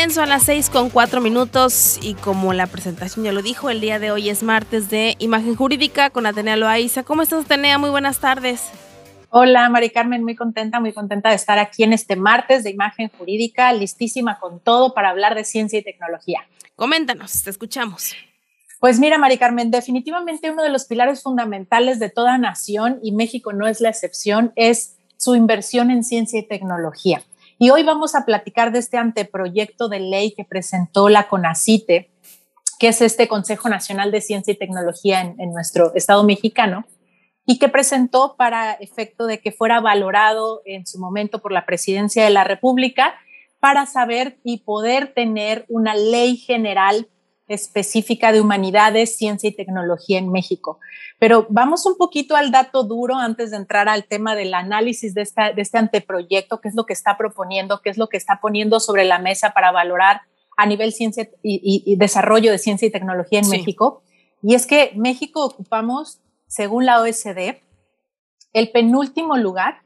Bien, son las seis con cuatro minutos y como la presentación ya lo dijo, el día de hoy es martes de Imagen Jurídica con Atenea Loaiza. ¿Cómo estás, Atenea? Muy buenas tardes. Hola, Mari Carmen, muy contenta, muy contenta de estar aquí en este martes de Imagen Jurídica, listísima con todo para hablar de ciencia y tecnología. Coméntanos, te escuchamos. Pues mira, Mari Carmen, definitivamente uno de los pilares fundamentales de toda nación, y México no es la excepción, es su inversión en ciencia y tecnología. Y hoy vamos a platicar de este anteproyecto de ley que presentó la CONACITE, que es este Consejo Nacional de Ciencia y Tecnología en, nuestro Estado mexicano, y que presentó para efecto de que fuera valorado en su momento por la Presidencia de la República para saber y poder tener una ley general específica de humanidades, ciencia y tecnología en México. Pero vamos un poquito al dato duro antes de entrar al tema del análisis de, esta, de este anteproyecto, qué es lo que está proponiendo, qué es lo que está poniendo sobre la mesa para valorar a nivel ciencia y, desarrollo de ciencia y tecnología en México. Y es que México ocupamos, según la OSD, el penúltimo lugar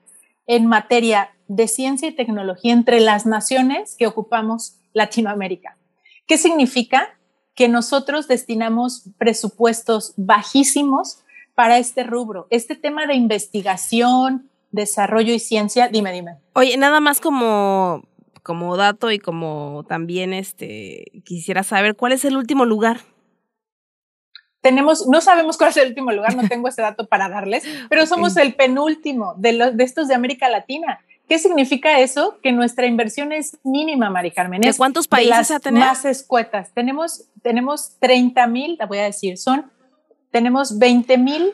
en materia de ciencia y tecnología entre las naciones que ocupamos Latinoamérica. ¿Qué significa? Que nosotros destinamos presupuestos bajísimos para este rubro. Este tema de investigación, desarrollo y ciencia, dime, dime. Oye, nada más como, como dato y como también este, quisiera saber, ¿cuál es el último lugar? Tenemos, no sabemos cuál es el último lugar, no tengo ese dato para darles, pero somos el penúltimo de, los, de estos de América Latina. ¿Qué significa eso? Que nuestra inversión es mínima, Mari Carmen. ¿De cuántos países a tener? Más escuetas. Tenemos, tenemos 30 mil, te voy a decir, son, tenemos 20 mil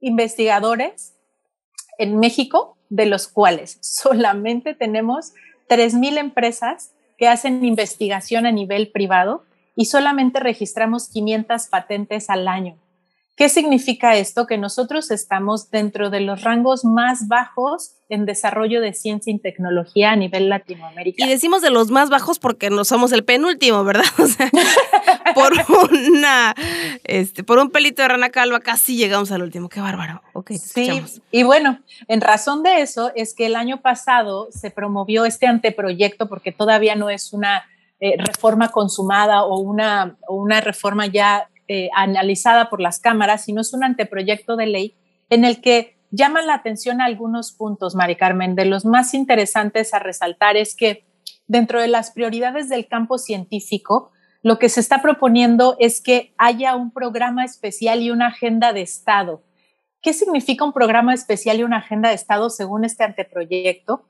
investigadores en México, de los cuales solamente tenemos 3 mil empresas que hacen investigación a nivel privado y solamente registramos 500 patentes al año. ¿Qué significa esto? Que nosotros estamos dentro de los rangos más bajos en desarrollo de ciencia y tecnología a nivel Latinoamérica. Y decimos de los más bajos porque no somos el penúltimo, ¿verdad? O sea, por una, este, por un pelito de rana calva casi llegamos al último. Qué bárbaro. Ok, sí. Y bueno, en razón de eso es que el año pasado se promovió este anteproyecto porque todavía no es una eh, reforma consumada o una, o una reforma ya eh, analizada por las cámaras, sino es un anteproyecto de ley en el que llaman la atención a algunos puntos, Mari Carmen. De los más interesantes a resaltar es que dentro de las prioridades del campo científico, lo que se está proponiendo es que haya un programa especial y una agenda de Estado. ¿Qué significa un programa especial y una agenda de Estado según este anteproyecto?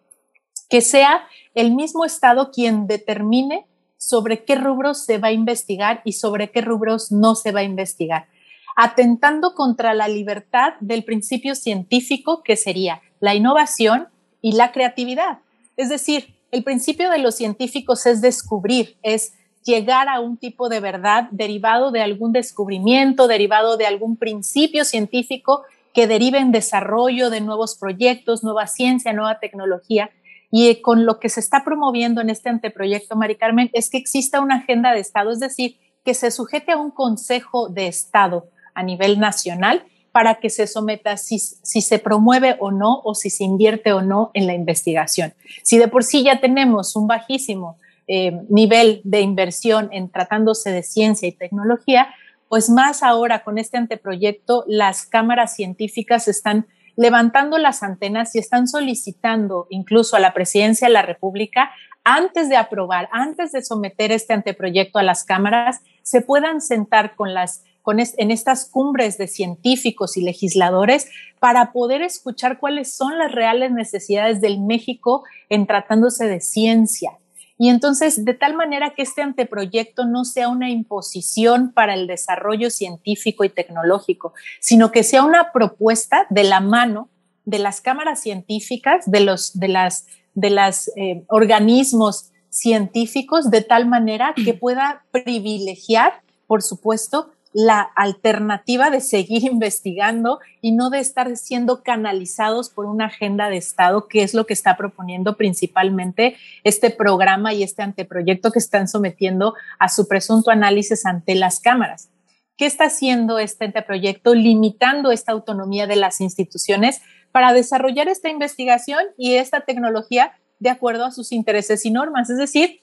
Que sea el mismo Estado quien determine sobre qué rubros se va a investigar y sobre qué rubros no se va a investigar, atentando contra la libertad del principio científico que sería la innovación y la creatividad. Es decir, el principio de los científicos es descubrir, es llegar a un tipo de verdad derivado de algún descubrimiento, derivado de algún principio científico que derive en desarrollo de nuevos proyectos, nueva ciencia, nueva tecnología y con lo que se está promoviendo en este anteproyecto, Mari Carmen, es que exista una agenda de Estado, es decir, que se sujete a un Consejo de Estado a nivel nacional para que se someta si, si se promueve o no o si se invierte o no en la investigación. Si de por sí ya tenemos un bajísimo eh, nivel de inversión en tratándose de ciencia y tecnología, pues más ahora con este anteproyecto las cámaras científicas están levantando las antenas y están solicitando incluso a la presidencia de la República, antes de aprobar, antes de someter este anteproyecto a las cámaras, se puedan sentar con las con en estas cumbres de científicos y legisladores para poder escuchar cuáles son las reales necesidades del México en tratándose de ciencia, y entonces, de tal manera que este anteproyecto no sea una imposición para el desarrollo científico y tecnológico, sino que sea una propuesta de la mano de las cámaras científicas, de los de las, de las eh, organismos científicos, de tal manera que pueda privilegiar, por supuesto, la alternativa de seguir investigando y no de estar siendo canalizados por una agenda de Estado, que es lo que está proponiendo principalmente este programa y este anteproyecto que están sometiendo a su presunto análisis ante las cámaras. ¿Qué está haciendo este anteproyecto? Limitando esta autonomía de las instituciones para desarrollar esta investigación y esta tecnología de acuerdo a sus intereses y normas. Es decir,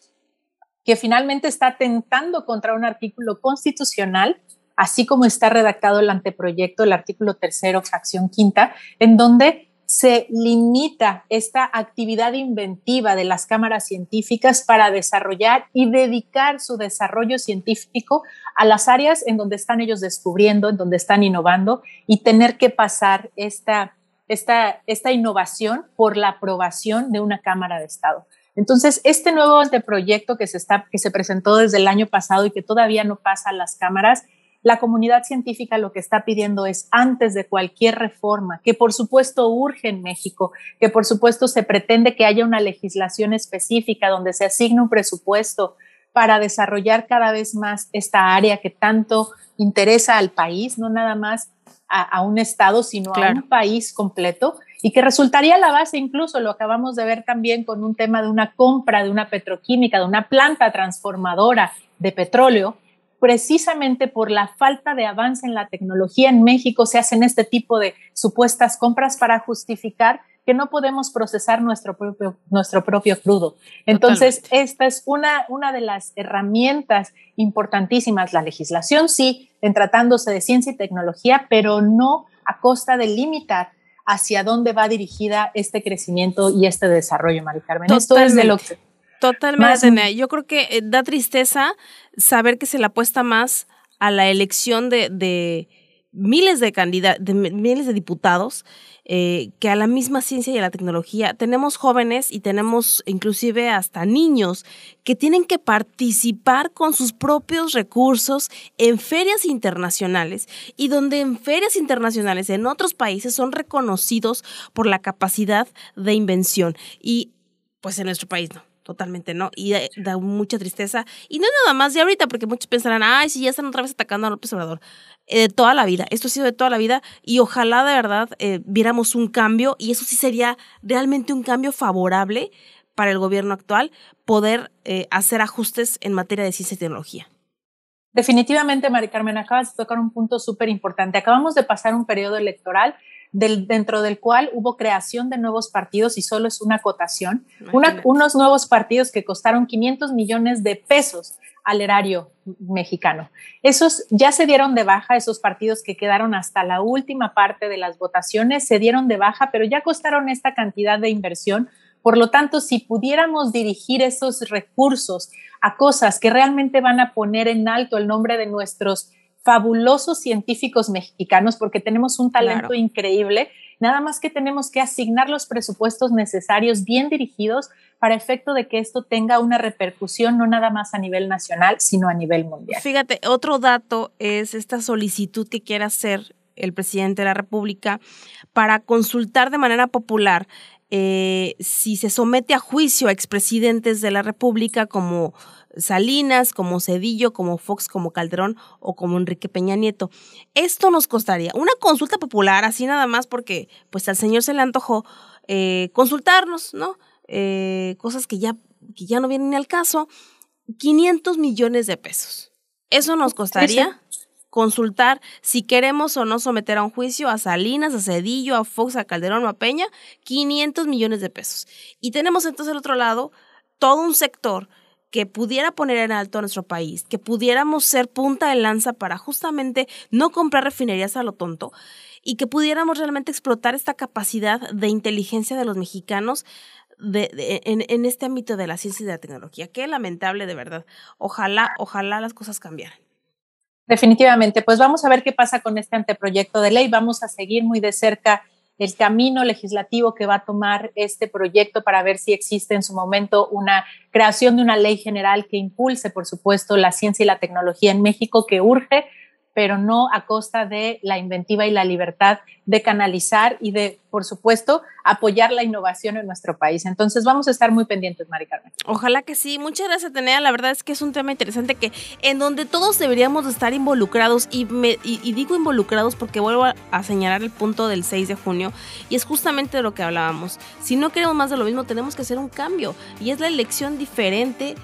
que finalmente está atentando contra un artículo constitucional, así como está redactado el anteproyecto, el artículo tercero, fracción quinta, en donde se limita esta actividad inventiva de las cámaras científicas para desarrollar y dedicar su desarrollo científico a las áreas en donde están ellos descubriendo, en donde están innovando y tener que pasar esta, esta, esta innovación por la aprobación de una Cámara de Estado. Entonces, este nuevo anteproyecto que se, está, que se presentó desde el año pasado y que todavía no pasa a las cámaras, la comunidad científica lo que está pidiendo es, antes de cualquier reforma, que por supuesto urge en México, que por supuesto se pretende que haya una legislación específica donde se asigne un presupuesto para desarrollar cada vez más esta área que tanto interesa al país, no nada más a, un estado, sino a un país completo y que resultaría la base, incluso lo acabamos de ver también con un tema de una compra de una petroquímica, de una planta transformadora de petróleo, precisamente por la falta de avance en la tecnología en México se hacen este tipo de supuestas compras para justificar que no podemos procesar nuestro propio, nuestro propio crudo. Entonces, esta es una, una de las herramientas importantísimas, la legislación sí, en tratándose de ciencia y tecnología, pero no a costa de limitar hacia dónde va dirigida este crecimiento y este desarrollo, Mari Carmen. Esto es de lo que... Totalmente, Yo creo que eh, da tristeza saber que se le apuesta más a la elección de, de miles de candidatos, de miles de diputados eh, que a la misma ciencia y a la tecnología. Tenemos jóvenes y tenemos inclusive hasta niños que tienen que participar con sus propios recursos en ferias internacionales y donde en ferias internacionales en otros países son reconocidos por la capacidad de invención. Y pues en nuestro país no totalmente no. Y da, mucha tristeza. Y no nada más de ahorita, porque muchos pensarán, ay, si ya están otra vez atacando a López Obrador. Eh, de toda la vida, esto ha sido de toda la vida y ojalá de verdad eh, viéramos un cambio y eso sí sería realmente un cambio favorable para el gobierno actual, poder eh, hacer ajustes en materia de ciencia y tecnología. Definitivamente, Mari Carmen, acabas de tocar un punto súper importante. Acabamos de pasar un periodo electoral dentro del cual hubo creación de nuevos partidos y solo es una acotación, unos nuevos partidos que costaron 500 millones de pesos al erario mexicano. Esos ya se dieron de baja, esos partidos que quedaron hasta la última parte de las votaciones se dieron de baja, pero ya costaron esta cantidad de inversión. Por lo tanto, si pudiéramos dirigir esos recursos a cosas que realmente van a poner en alto el nombre de nuestros fabulosos científicos mexicanos porque tenemos un talento increíble, nada más que tenemos que asignar los presupuestos necesarios bien dirigidos para efecto de que esto tenga una repercusión no nada más a nivel nacional, sino a nivel mundial. Fíjate, otro dato es esta solicitud que quiere hacer el presidente de la República para consultar de manera popular eh, si se somete a juicio a expresidentes de la República como Salinas, como Cedillo, como Fox, como Calderón o como Enrique Peña Nieto. Esto nos costaría una consulta popular, así nada más porque pues al señor se le antojó eh, consultarnos, ¿no? Eh, cosas que ya, que ya no vienen al caso, 500 millones de pesos. Eso nos costaría consultar si queremos o no someter a un juicio a Salinas, a Cedillo, a Fox, a Calderón o a Peña, 500 millones de pesos. Y tenemos entonces al otro lado todo un sector que pudiera poner en alto a nuestro país, que pudiéramos ser punta de lanza para justamente no comprar refinerías a lo tonto y que pudiéramos realmente explotar esta capacidad de inteligencia de los mexicanos de, en, en, este ámbito de la ciencia y de la tecnología. Qué lamentable de verdad. Ojalá, ojalá las cosas cambiaran. Definitivamente, pues vamos a ver qué pasa con este anteproyecto de ley. Vamos a seguir muy de cerca el camino legislativo que va a tomar este proyecto para ver si existe en su momento una creación de una ley general que impulse, por supuesto, la ciencia y la tecnología en México, que urge, pero no a costa de la inventiva y la libertad de canalizar y de, por supuesto, apoyar la innovación en nuestro país. Entonces vamos a estar muy pendientes, Mari Carmen. Ojalá que sí. Muchas gracias, Atenea. La verdad es que es un tema interesante que en donde todos deberíamos estar involucrados y, me, y, digo involucrados porque vuelvo a, señalar el punto del 6 de junio y es justamente de lo que hablábamos. Si no queremos más de lo mismo, tenemos que hacer un cambio y es la elección diferente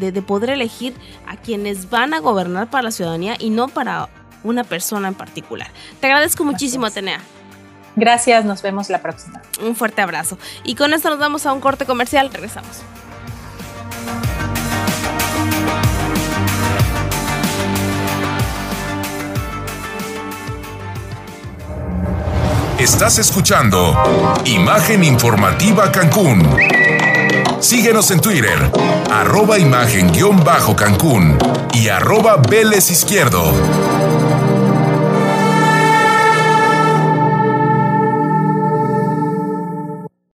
de, poder elegir a quienes van a gobernar para la ciudadanía y no para una persona en particular. Te agradezco muchísimo, Atenea. Gracias, nos vemos la próxima. Un fuerte abrazo. Y con esto nos vamos a un corte comercial. Regresamos. Estás escuchando Imagen Informativa Cancún. Síguenos en Twitter, arroba imagen-cancún y arroba Vélez Izquierdo.